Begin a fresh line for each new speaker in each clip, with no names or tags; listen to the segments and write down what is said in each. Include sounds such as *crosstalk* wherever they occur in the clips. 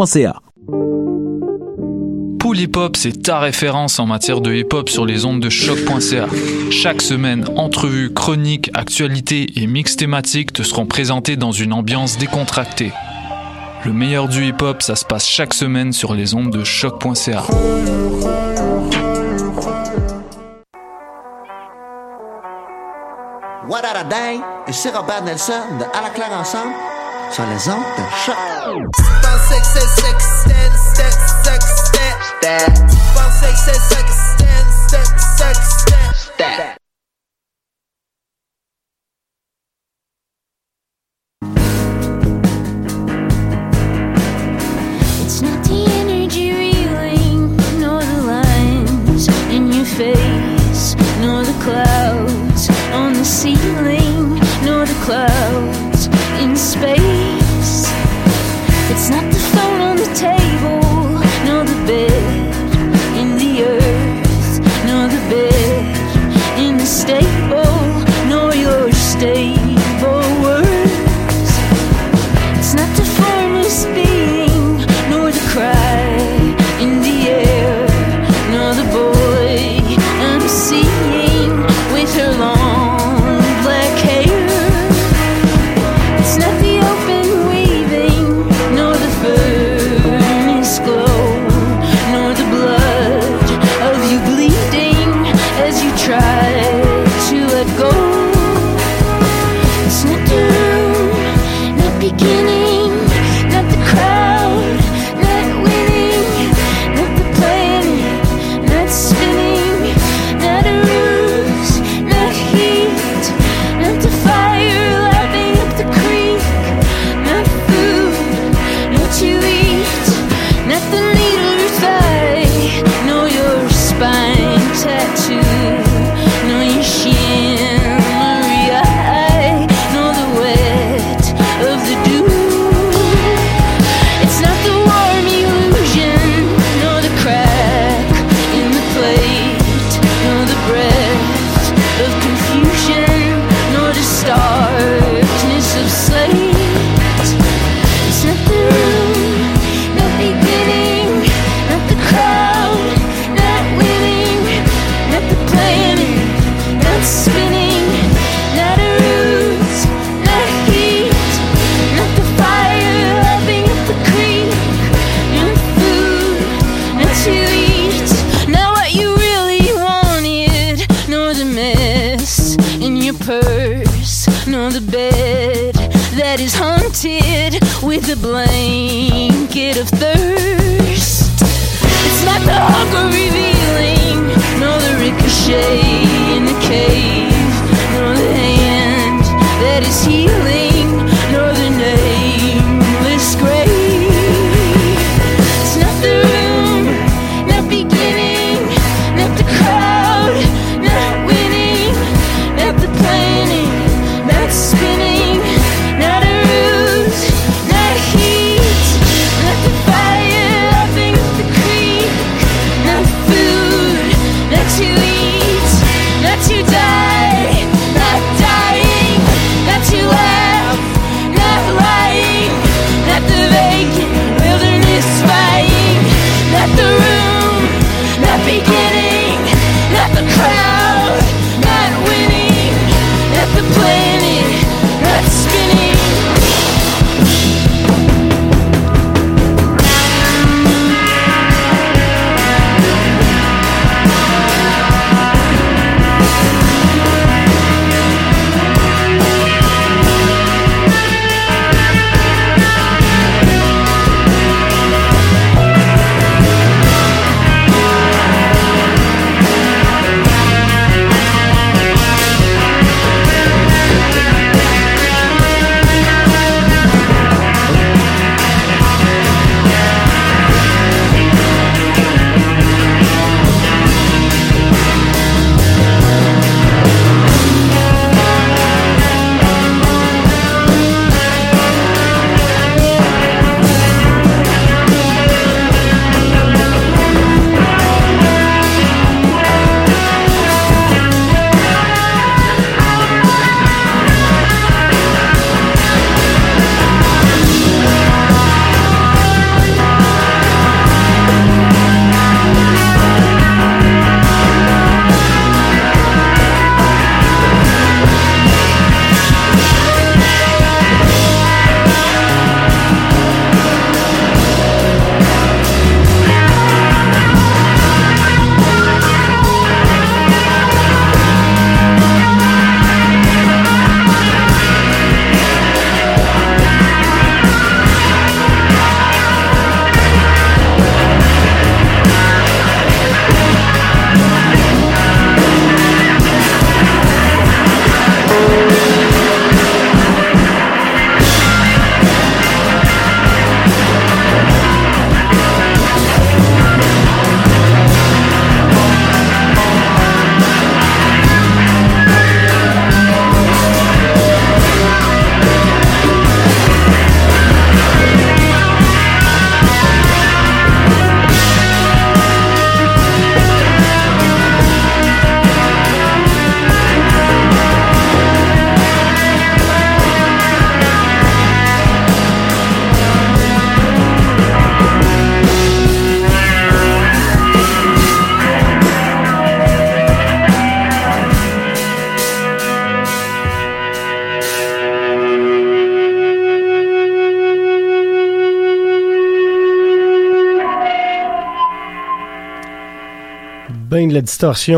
denispeltier.qc.ca.
Pool Hip Hop, c'est ta référence en matière de hip hop sur les ondes de choc.ca. Chaque semaine, entrevues, chroniques, actualités et mix thématiques te seront présentés dans une ambiance décontractée. Le meilleur du hip hop, ça se passe chaque semaine sur les ondes de choc.ca.
What a Day et c'est Robert Nelson de À la claire ensemble sur les ondes de choc.
It's not the energy reeling, nor the lines in your face, nor the clouds on the ceiling, nor the clouds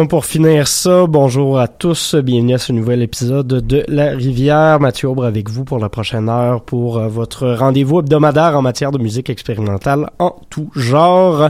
pour finir ça. Bonjour à tous, bienvenue à ce nouvel épisode de La Rivière. Mathieu Aubre avec vous pour la prochaine heure pour euh, votre rendez-vous hebdomadaire en matière de musique expérimentale en tout genre.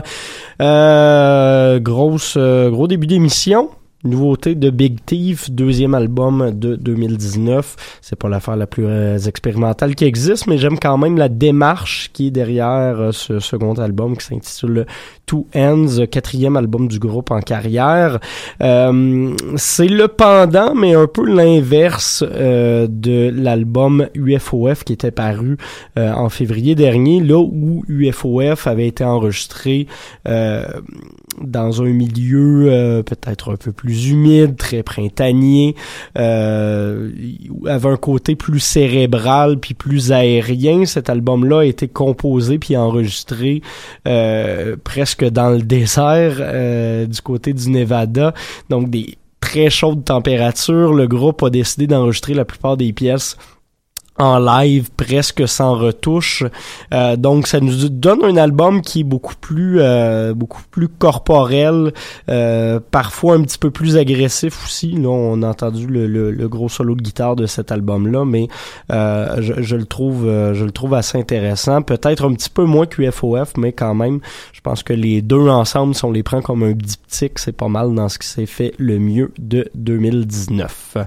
Euh, grosse, euh, gros début d'émission. Nouveauté de Big Thief, deuxième album de 2019. C'est pas l'affaire la plus euh, expérimentale qui existe, mais j'aime quand même la démarche qui est derrière euh, ce second album qui s'intitule Two Ends, quatrième album du groupe en carrière. Euh, c'est le pendant, mais un peu l'inverse de l'album UFOF qui était paru en février dernier, là où UFOF avait été enregistré dans un milieu peut-être un peu plus humide, très printanier, euh, avait un côté plus cérébral puis plus aérien. Cet album-là a été composé puis enregistré euh, presque dans le désert euh, du côté du Nevada, donc des très chaudes températures. Le groupe a décidé d'enregistrer la plupart des pièces en live presque sans retouche. Euh, donc ça nous donne un album qui est beaucoup plus euh, beaucoup plus corporel euh, parfois un petit peu plus agressif aussi. Là on a entendu le, le, gros solo de guitare de cet album là mais je, je, le trouve je le trouve assez intéressant. Peut-être un petit peu moins que UFOF mais quand même je pense que les deux ensemble si on les prend comme un diptyque c'est pas mal dans ce qui s'est fait le mieux de 2019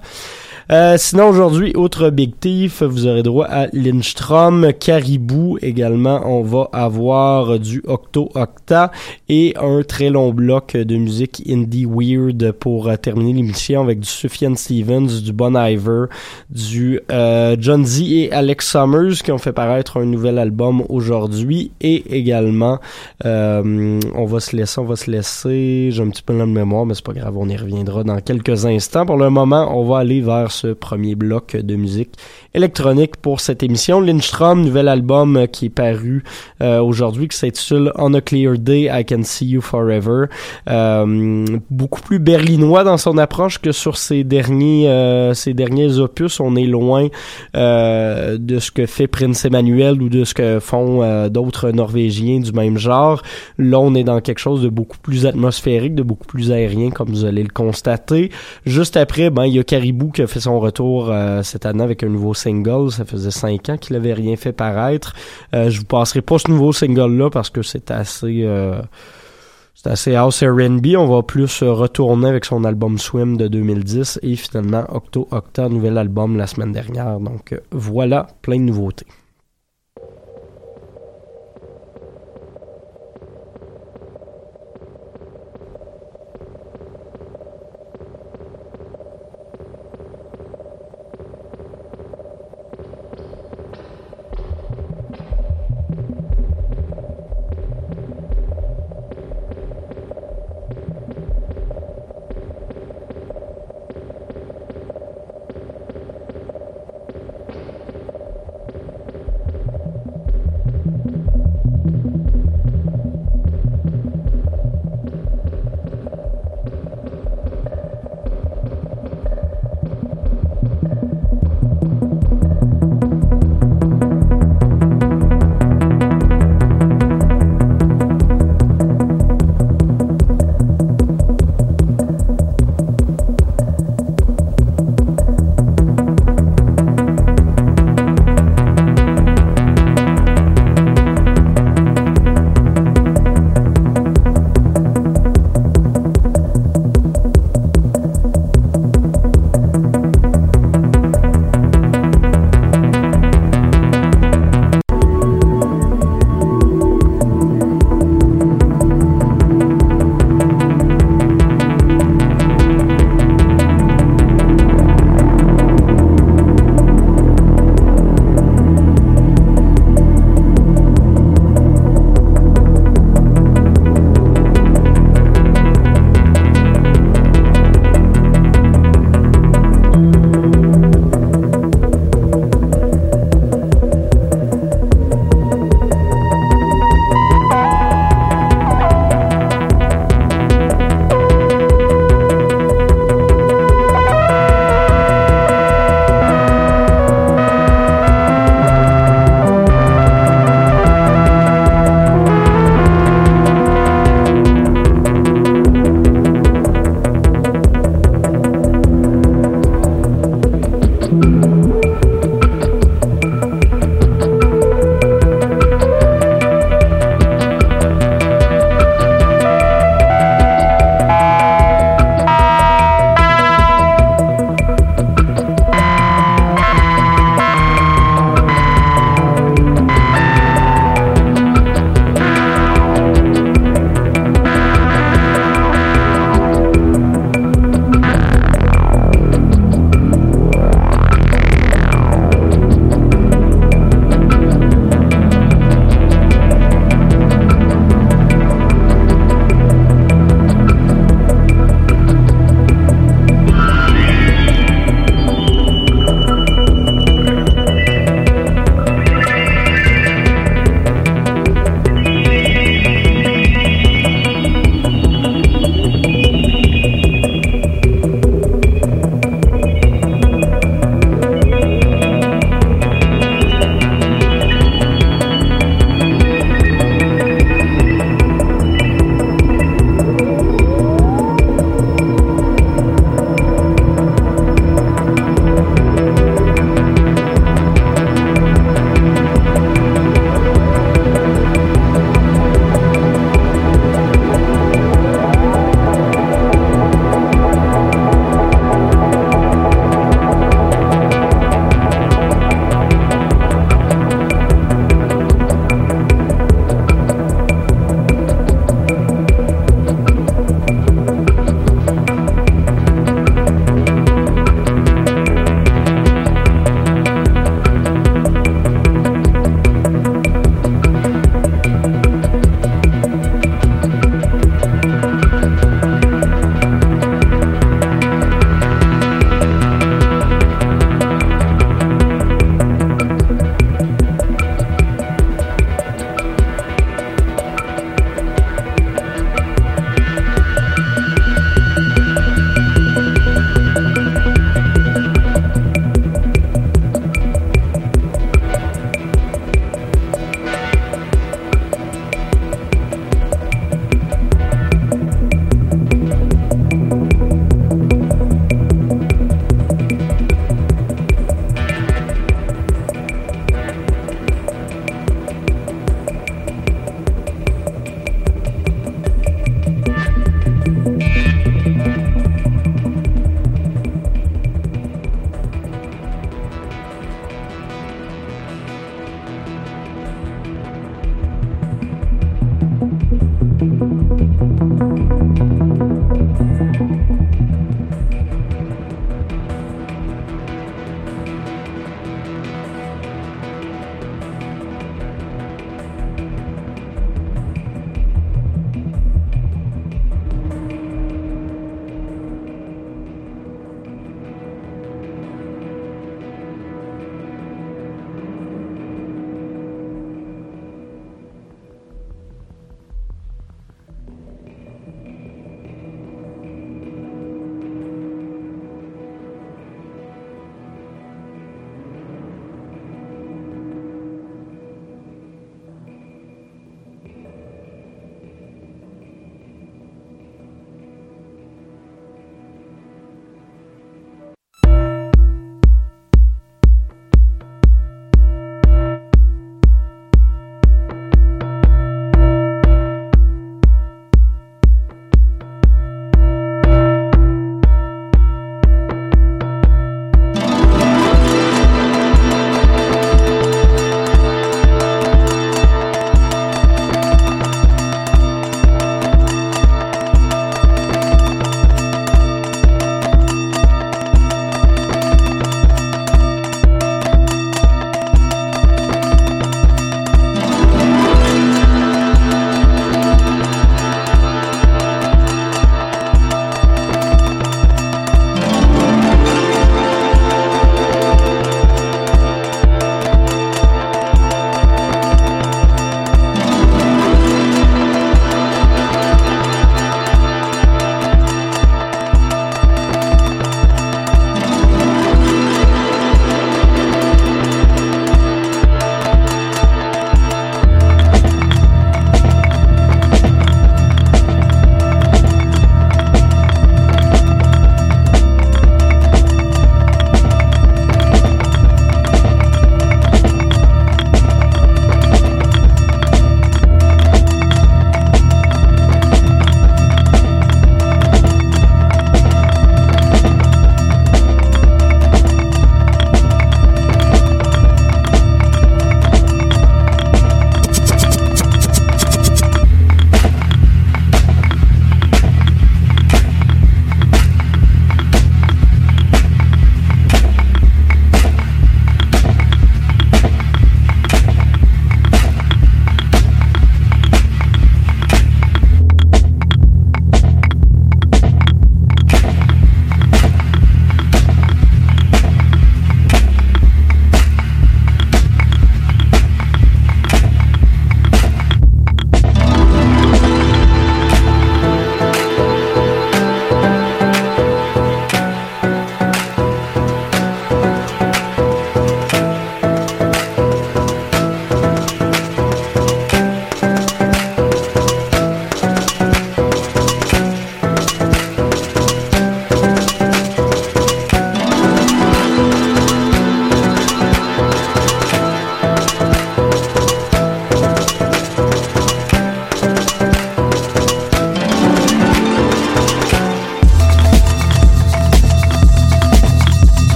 euh, sinon, aujourd'hui, autre Big Thief, vous aurez droit à Lindstrom, Caribou également. On va avoir du Octo Octa et un très long bloc de musique indie weird pour euh, terminer l'émission avec du Sufjan Stevens, du Bon Iver, du euh, John Z et Alex Summers qui ont fait paraître un nouvel album aujourd'hui et également on va se laisser, on va se laisser, j'ai un petit peu le mémoire mais c'est pas grave, on y reviendra dans quelques instants. Pour le moment, on va aller vers ce premier bloc de musique électronique pour cette émission. Lindstrom, nouvel album euh, qui est paru euh, aujourd'hui, qui s'intitule On a Clear Day, I Can See You Forever. Euh, beaucoup plus berlinois dans son approche que sur ses derniers, ses derniers opus. On est loin de ce que fait Prince Emmanuel ou de ce que font d'autres Norvégiens du même genre. Là, on est dans quelque chose de beaucoup plus atmosphérique, de beaucoup plus aérien, comme vous allez le constater. Juste après, ben, il y a Caribou qui a fait son retour cette année avec un nouveau single. Ça faisait cinq ans qu'il avait rien fait paraître. Euh, je vous passerai pas ce nouveau single-là parce que c'est assez... Euh, c'est assez house R&B. On va plus retourner avec son album Swim de 2010 et finalement Octo Octa, nouvel album la semaine dernière. Donc euh, voilà, plein de nouveautés.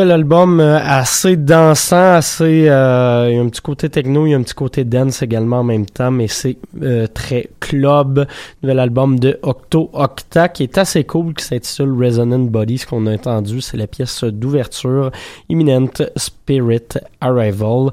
Nouvel album euh, assez dansant, assez... Euh, il y a un petit côté techno, il y a un petit côté dance également en même temps, mais c'est euh, très club. Nouvel album de Octo Octa qui est assez cool, qui s'intitule Resonant Body. Ce qu'on a entendu, c'est la pièce d'ouverture Imminent Spirit Arrival.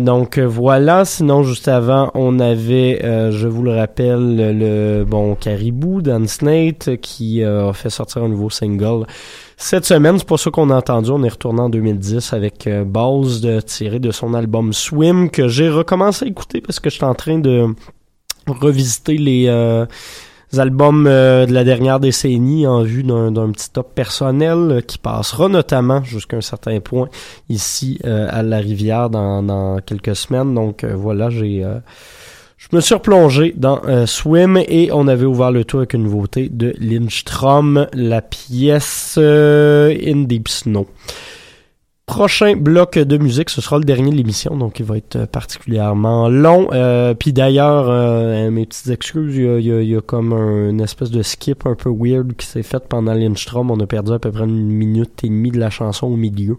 donc voilà, sinon juste avant, on avait, je vous le rappelle, le bon Caribou, Dan Snate, qui a fait sortir un nouveau single cette semaine, c'est pas ça qu'on a entendu. On est retourné en 2010 avec euh, Balls de, tiré de son album Swim que j'ai recommencé à écouter parce que j'étais en train de revisiter les euh, albums euh, de la dernière décennie en vue d'un petit top personnel qui passera notamment jusqu'à un certain point ici à la rivière dans quelques semaines. Donc voilà, j'ai je me suis replongé dans euh, Swim et on avait ouvert le tour avec une nouveauté de Lindstrom, la pièce euh, In Deep Snow. Prochain bloc de musique, ce sera le dernier de l'émission, donc il va être particulièrement long. Euh, Puis d'ailleurs, euh, mes petites excuses, il y, a, il y a, comme un, une espèce de skip un peu weird qui s'est fait pendant Lindstrom. On a perdu à peu près une minute et demie de la chanson au milieu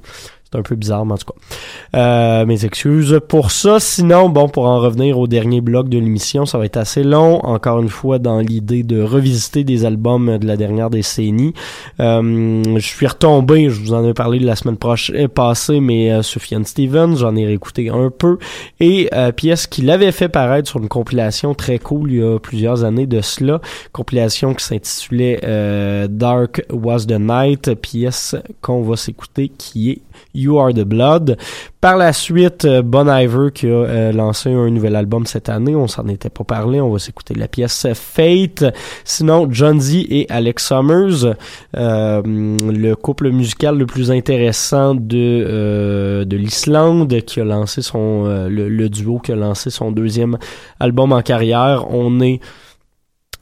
un peu bizarre, mais en tout cas. Euh, mes excuses pour ça. Sinon, bon, pour en revenir au dernier bloc de l'émission, ça va être assez long. Encore une fois, dans l'idée de revisiter des albums de la dernière décennie. Euh, je suis retombé, je vous en ai parlé la semaine prochaine, euh, passée, mais euh, Stevens, j'en ai réécouté un peu. Et euh, pièce qu'il avait fait paraître sur une compilation très cool il y a plusieurs années de cela. Compilation qui s'intitulait euh, Dark Was the Night, pièce qu'on va s'écouter qui est You Are the Blood. Par la suite, euh, Bon Iver qui a euh, lancé un nouvel album cette année. On s'en était pas parlé. On va s'écouter la pièce Fate. Sinon, John Z et Alex Summers, euh, le couple musical le plus intéressant de de l'Islande, qui a lancé son le, le, duo qui a lancé son deuxième album en carrière. On est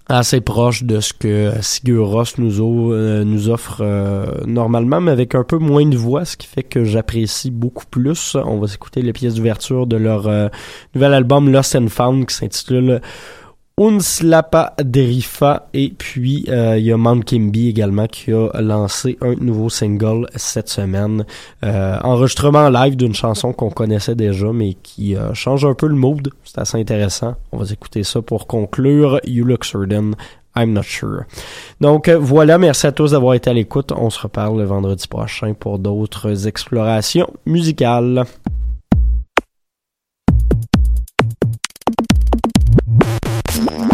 assez proche de ce que Sigur euh, nous offre euh, normalement, mais avec un peu moins de voix, ce qui fait que j'apprécie beaucoup plus. On va s'écouter les pièces d'ouverture de leur euh, nouvel album Lost and Found qui s'intitule Unslapa Derifa et puis euh, il y a Mount Kimby également qui a lancé un nouveau single cette semaine. Euh, enregistrement live d'une chanson qu'on connaissait déjà mais qui euh, change un peu le mood. C'est assez intéressant. On va écouter ça pour conclure. You Look Certain. I'm not sure. Donc voilà, merci à tous d'avoir été à l'écoute. On se reparle le vendredi prochain pour d'autres explorations musicales.
Bye.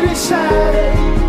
You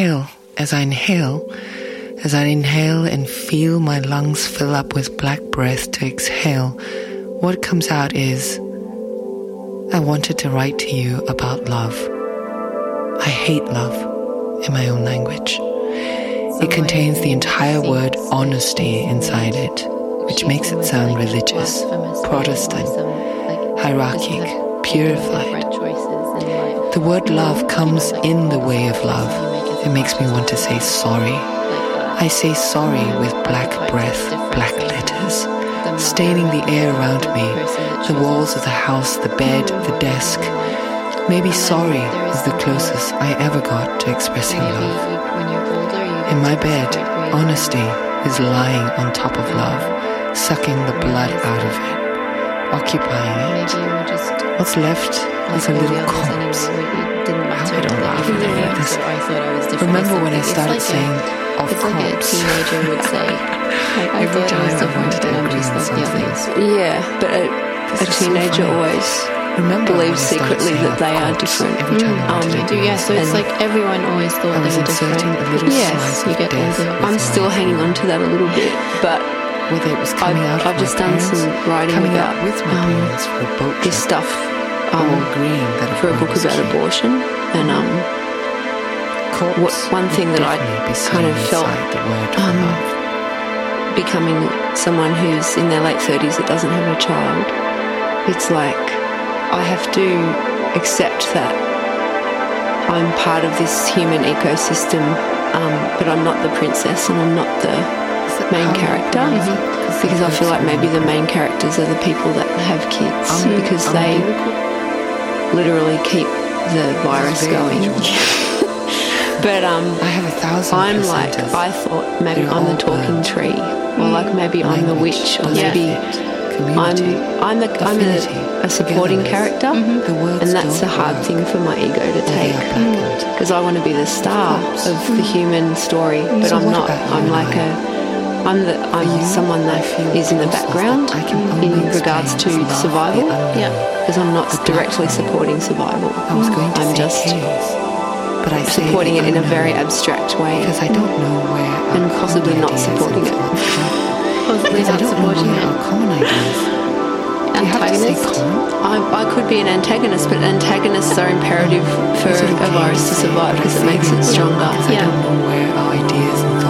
inhale, as I inhale, as I inhale and feel my lungs fill up with black breath to exhale, what comes out is I wanted to write to you about love. I hate love in my own language. It contains the entire word honesty inside it, which makes it sound religious, Protestant, hierarchic, purified. The word love comes in the way of love. It makes me want to say sorry. I say sorry with black breath, black letters, staining the air around me, the walls of the house, the bed, the desk. Maybe sorry is the closest I ever got to expressing love. In my bed, honesty is lying on top of love, sucking the blood out of it, occupying it. What's left is a little corpse. How I don't laugh when I hear this. Remember when I started saying, of
It's like a teenager would say. Like, *laughs*
Every time
it was
I
different,
wanted to
but I'm
agree
just
on
like the
something.
others.
Yeah, but a, a
is so
teenager always
Remember
believes secretly that they are different.
Every time
mm.
um,
they do, yeah. So it's like everyone always thought they were different.
A little
yes,
you get older.
I'm still hanging on to that a little bit, but
whether it was
I've,
out
I've just done
parents,
some writing
coming
about
out with my
um,
parents for
this stuff um,
agreeing that
for a book about abortion, and um, what- one thing that I kind of felt,
the word
um, becoming someone who's in their late 30s that doesn't have a child, it's like I have to accept that I'm part of this human ecosystem, um, but I'm not the princess and I'm not the main character. Because I feel like maybe the main characters are the people that have kids. Because they literally keep the virus going. *laughs* but um,
I have a thousand
I'm like. I thought maybe I'm the talking tree, or like maybe I'm the witch, or maybe I'm I'm, the, I'm a, a supporting character,
words
and that's a hard
work.
thing for my ego to take. because I want to be the star of the human story, but
So
I'm not. I'm like a I'm the I'm someone that is in the background in regards to survival.
Yeah,
because I'm not directly supporting survival.
I was going to
I'm just
but I
supporting it in a very abstract way
because I don't know where
and possibly not supporting it. *laughs*
possibly not supporting it. Antagonist.
I, I could be an antagonist, but antagonists are imperative for a virus to survive because it makes it stronger.
Yeah. I don't know where our ideas